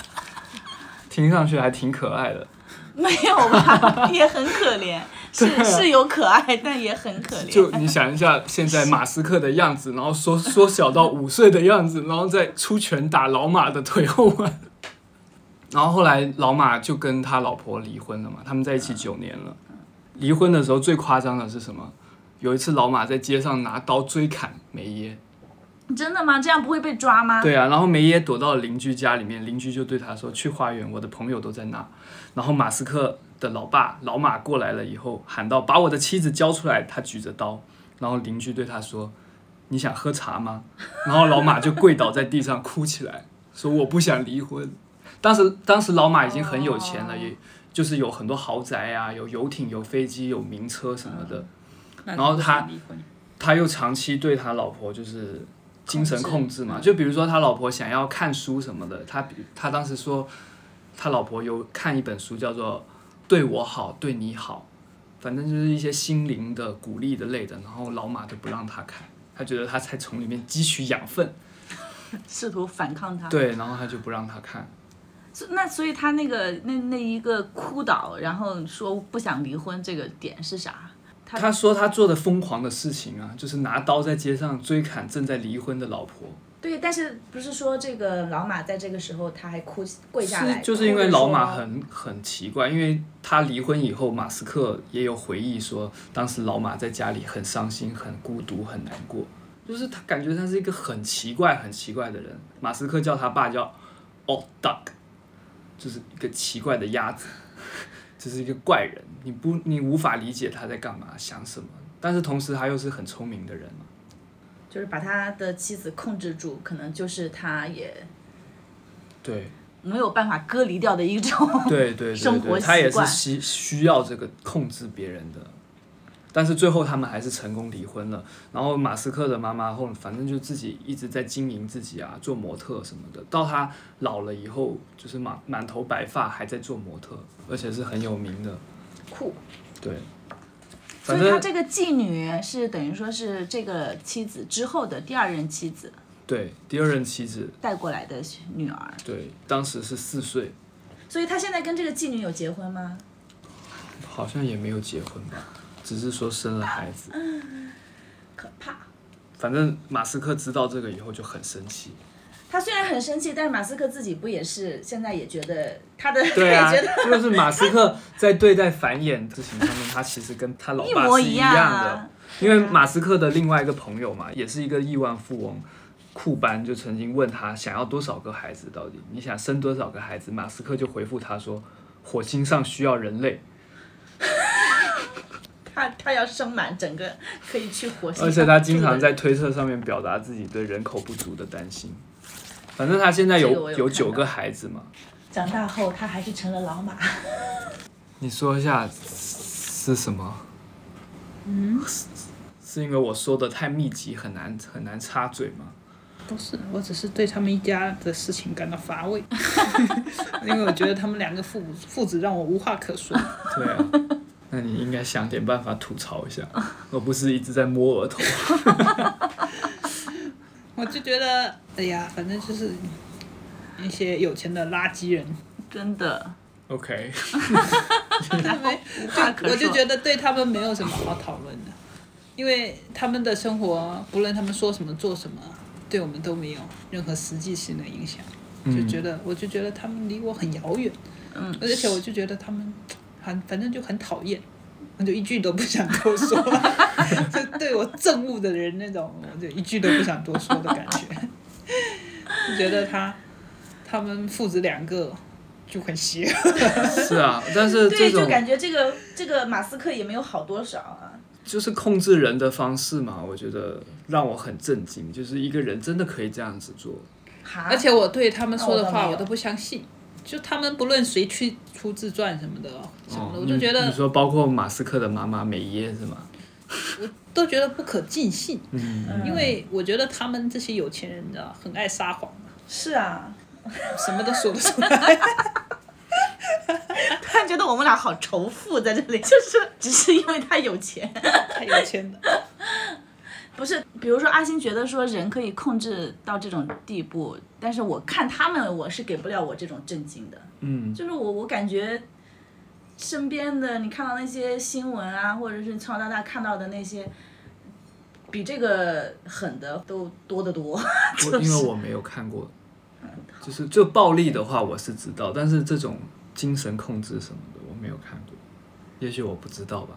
听上去还挺可爱的。没有吧？也很可怜，是是有可爱，但也很可怜就怜。你想一下，现在马斯克的样子，然后缩缩小到五岁的样子，然后再出拳打老马的腿后弯。然后后来老马就跟他老婆离婚了嘛，他们在一起九年了。离婚的时候最夸张的是什么？有一次老马在街上拿刀追砍梅耶，真的吗？这样不会被抓吗？对啊，然后梅耶躲到了邻居家里面，邻居就对他说：“去花园，我的朋友都在那。”然后马斯克的老爸老马过来了以后，喊道：“把我的妻子交出来！”他举着刀，然后邻居对他说：“你想喝茶吗？”然后老马就跪倒在地上哭起来，说：“我不想离婚。”当时当时老马已经很有钱了，哦也就是有很多豪宅啊，有游艇、有飞机、有名车什么的。然然后他，他又长期对他老婆就是精神控制嘛，制就比如说他老婆想要看书什么的，他比他当时说他老婆有看一本书叫做《对我好，对你好》，反正就是一些心灵的鼓励的类的，然后老马就不让他看，他觉得他才从里面汲取养分，试图反抗他。对，然后他就不让他看。所那所以他那个那那一个哭倒，然后说不想离婚，这个点是啥？他他说他做的疯狂的事情啊，就是拿刀在街上追砍正在离婚的老婆，对，但是不是说这个老马在这个时候他还哭跪下来，是就是因为老马很很奇怪，因为他离婚以后，马斯克也有回忆说，当时老马在家里很伤心、很孤独、很难过，就是他感觉他是一个很奇怪、很奇怪的人。马斯克叫他爸叫 odd duck，就是一个奇怪的鸭子，就是一个怪人，你不你无法理解他在干嘛、想什么，但是同时他又是很聪明的人嘛。就是把他的妻子控制住，可能就是他也对没有办法割离掉的一种。对对生活习他也是需需要这个控制别人的，但是最后他们还是成功离婚了。然后马斯克的妈妈后反正就自己一直在经营自己啊，做模特什么的。到他老了以后，就是满满头白发还在做模特，而且是很有名的。酷。对，所以他这个妓女是等于说是这个妻子之后的第二任妻子对第二任妻子，带过来的女儿，对当时是四岁，所以他现在跟这个妓女有结婚吗？好像也没有结婚吧，只是说生了孩子。可怕。反正马斯克知道这个以后就很生气。他虽然很生气，但是马斯克自己不也是现在也觉得他的，对啊 就是马斯克在对待繁衍事情上面，他其实跟他老一爸是一模一样的。因为马斯克的另外一个朋友嘛，也是一个亿万富翁，库班就曾经问他想要多少个孩子，到底你想生多少个孩子？马斯克就回复他说，火星上需要人类，他他要生满整个可以去火星，而且他经常在推特上面表达自己对人口不足的担心。反正他现在有有有九个孩子嘛，长大后他还是成了老马。你说一下是什么？嗯，是因为我说的太密集，很难很难插嘴吗？不是，我只是对他们一家的事情感到乏味 因为我觉得他们两个父父子让我无话可说。对啊，那你应该想点办法吐槽一下，而不是一直在摸额头。我就觉得，哎呀，反正就是一些有钱的垃圾人，真的，OK。我就觉得对他们没有什么好讨论的，因为他们的生活，不论他们说什么做什么，对我们都没有任何实际性的影响。就觉得，我就觉得他们离我很遥远，嗯，而且我就觉得他们很，反正就很讨厌，我就一句都不想多说，就对我憎恶的人那种，我就一句都不想多说的感觉，就觉得他他们父子两个就很邪恶。是啊，但是对，就感觉这个这个马斯克也没有好多少啊。就是控制人的方式嘛，我觉得让我很震惊，就是一个人真的可以这样子做。而且我对他们说的话我都不相信，就他们不论谁去出自传什么的什么的，哦我就觉得你你说包括马斯克的妈妈美耶是吗？我都觉得不可尽信，因为我觉得他们这些有钱人，你知道，很爱撒谎，是啊，什么都说得出来。突然觉得我们俩好仇富在这里，就是只是因为他有钱。太有钱了。不是，比如说阿星觉得说人可以控制到这种地步，但是我看他们，我是给不了我这种震惊的。嗯，就是我我感觉身边的你看到那些新闻啊，或者是从小到大看到的那些，比这个狠的都多得多。我 因为我没有看过，就是就暴力的话我是知道，但是这种精神控制什么的我没有看过，也许我不知道吧。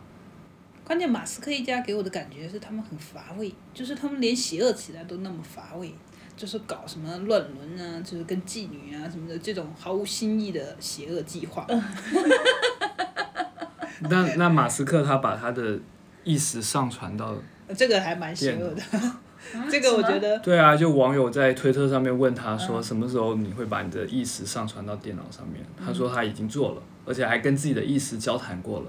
关键马斯克一家给我的感觉是他们很乏味，就是他们连邪恶起来都那么乏味，就是搞什么乱伦啊，就是跟妓女啊什么的这种毫无新意的邪恶计划。那那马斯克他把他的意识上传到，这个还蛮邪恶的。这个我觉得对啊，就网友在推特上面问他说，什么时候你会把你的意识上传到电脑上面？他说他已经做了，而且还跟自己的意识交谈过了。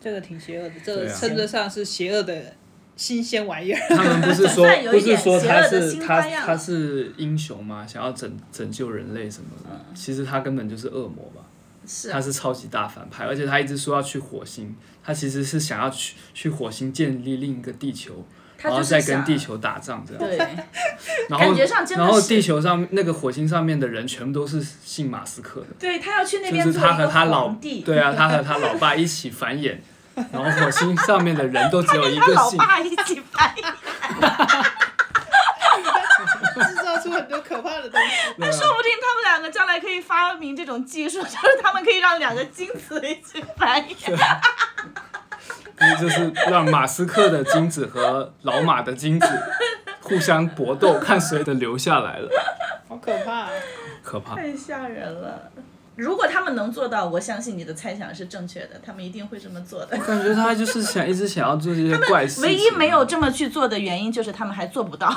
这个挺邪恶的，这个称得上是邪恶的新鲜玩意儿。他们不是说不是说他是他他是英雄吗？想要拯拯救人类什么的，其实他根本就是恶魔吧。是啊他是超级大反派，而且他一直说要去火星，他其实是想要去去火星建立另一个地球，他然后就是想再跟地球打仗这样。对，然后感觉上真的然后地球上那个火星上面的人全部都是姓马斯克的，对他要去那就是他边做一个和他老弟，对啊，他和他老爸一起繁衍，然后火星上面的人都只有一他个姓，老爸一起拍，那说不定他们两个将来可以发明这种技术，就是他们可以让两个精子一起繁衍。那就是让马斯克的精子和老马的精子互相搏斗，看谁的留下来了，好可怕、啊！可怕。太吓人了。如果他们能做到，我相信你的猜想是正确的，他们一定会这么做的。感觉他就是想一直想要做这些怪事情，唯一没有这么去做的原因就是他们还做不到，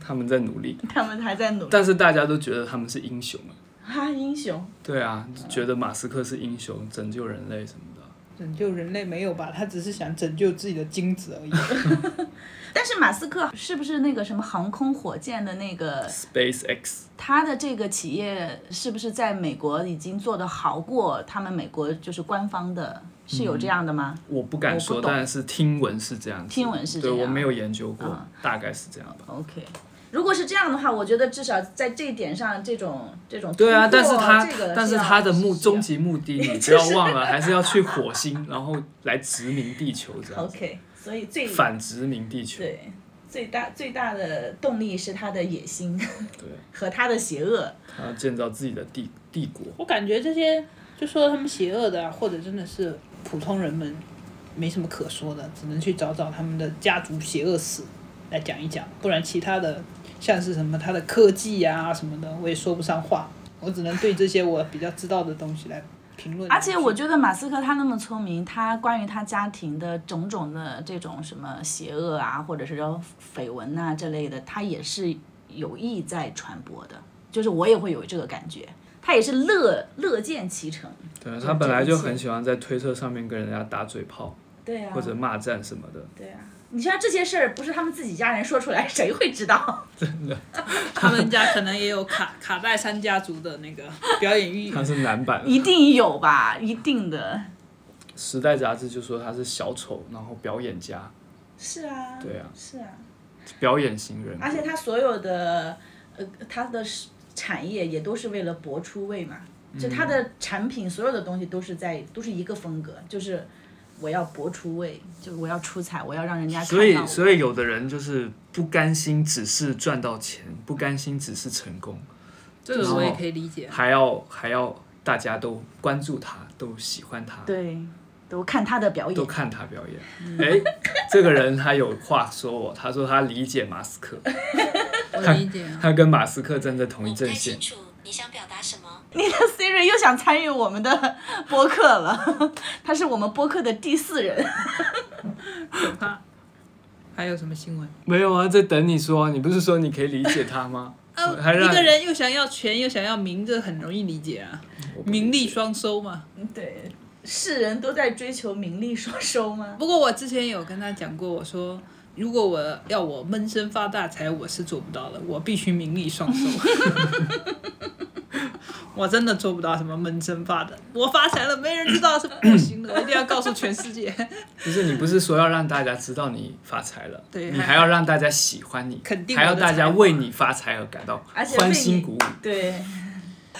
他们在努力，他们还在努力。但是大家都觉得他们是英雄啊。啊，英雄！对啊，觉得马斯克是英雄，拯救人类什么的。拯救人类没有吧？他只是想拯救自己的精子而已。但是马斯克是不是那个什么航空火箭的那个 SpaceX 他的这个企业是不是在美国已经做得好过他们美国就是官方的，是有这样的吗？我不敢说，但是听闻是这样子。听闻是这样对我没有研究过，嗯大概是这样吧。OK，如果是这样的话，我觉得至少在这一点上，这种这种对啊，但是他这个但是他的目终极目的，你不要忘了，还是要去火星，然后来殖民地球这样，OK，所以最反殖民地球。对最大最大的动力是他的野心对，和他的邪恶。他要建造自己的帝帝国。我感觉这些就说他们邪恶的、啊，或者真的是普通人们没什么可说的，只能去找找他们的家族邪恶史来讲一讲，不然其他的像是什么他的科技呀、什么的，我也说不上话。我只能对这些我比较知道的东西来评论。而且我觉得马斯克他那么聪明，他关于他家庭的种种的这种什么邪恶啊，或者是说绯闻啊这类的，他也是有意在传播的。就是我也会有这个感觉，他也是乐乐见其成。对啊，他本来就很喜欢在推特上面跟人家打嘴炮对啊，或者骂战什么的。对啊，你像这些事儿，不是他们自己家人说出来，谁会知道？真的 他们家可能也有卡卡戴珊家族的那个表演欲。他是男版，一定有吧，一定的。时代杂志就说他是小丑，然后表演家，是啊。对啊是啊，表演型人。而且他所有的呃，他的产业也都是为了博出位嘛，就他的产品所有的东西都是在都是一个风格，就是我要博出位，就我要出彩，我要让人家看所以，所以有的人就是不甘心只是赚到钱，不甘心只是成功，这个我也可以理解。还要还要大家都关注他，都喜欢他，对，都看他的表演都。看他表演。哎、这个人他有话说我，他说他理解马斯克，我理解啊。他跟马斯克站在同一阵线。你想表达什么。你的 Siri 又想参与我们的播客了，他是我们播客的第四人。可怕。还有什么新闻？没有啊，在等你说，你不是说你可以理解他吗？呃，还一个人又想要权又想要名，这很容易理解啊，名利双收嘛。对，世人都在追求名利双收吗？不过我之前有跟他讲过，我说如果我要我闷声发大财，我是做不到的，我必须名利双收。我真的做不到什么闷声发的，我发财了没人知道是不行的，我一定要告诉全世界。不是你不是说要让大家知道你发财了，对你还要让大家喜欢你，肯定还要大家为你发财而感到欢欣鼓舞。对，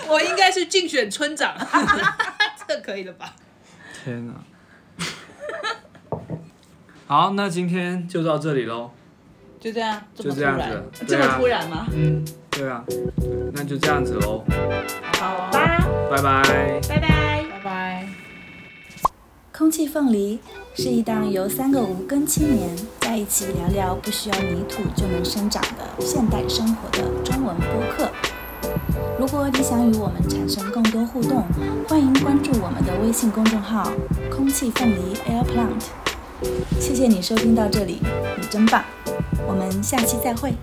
我应该是竞选村长，这可以了吧？天哪！好，那今天就到这里喽。就这样，这就么突然这样子，这么突然吗？嗯，对啊，那就这样子喽，好吧，拜拜。拜拜。拜拜。空气凤梨是一档由三个无根青年在一起聊聊不需要泥土就能生长的现代生活的中文播客。如果你想与我们产生更多互动，欢迎关注我们的微信公众号“空气凤梨 Air Plant”。谢谢你收听到这里，你真棒！我们下期再会。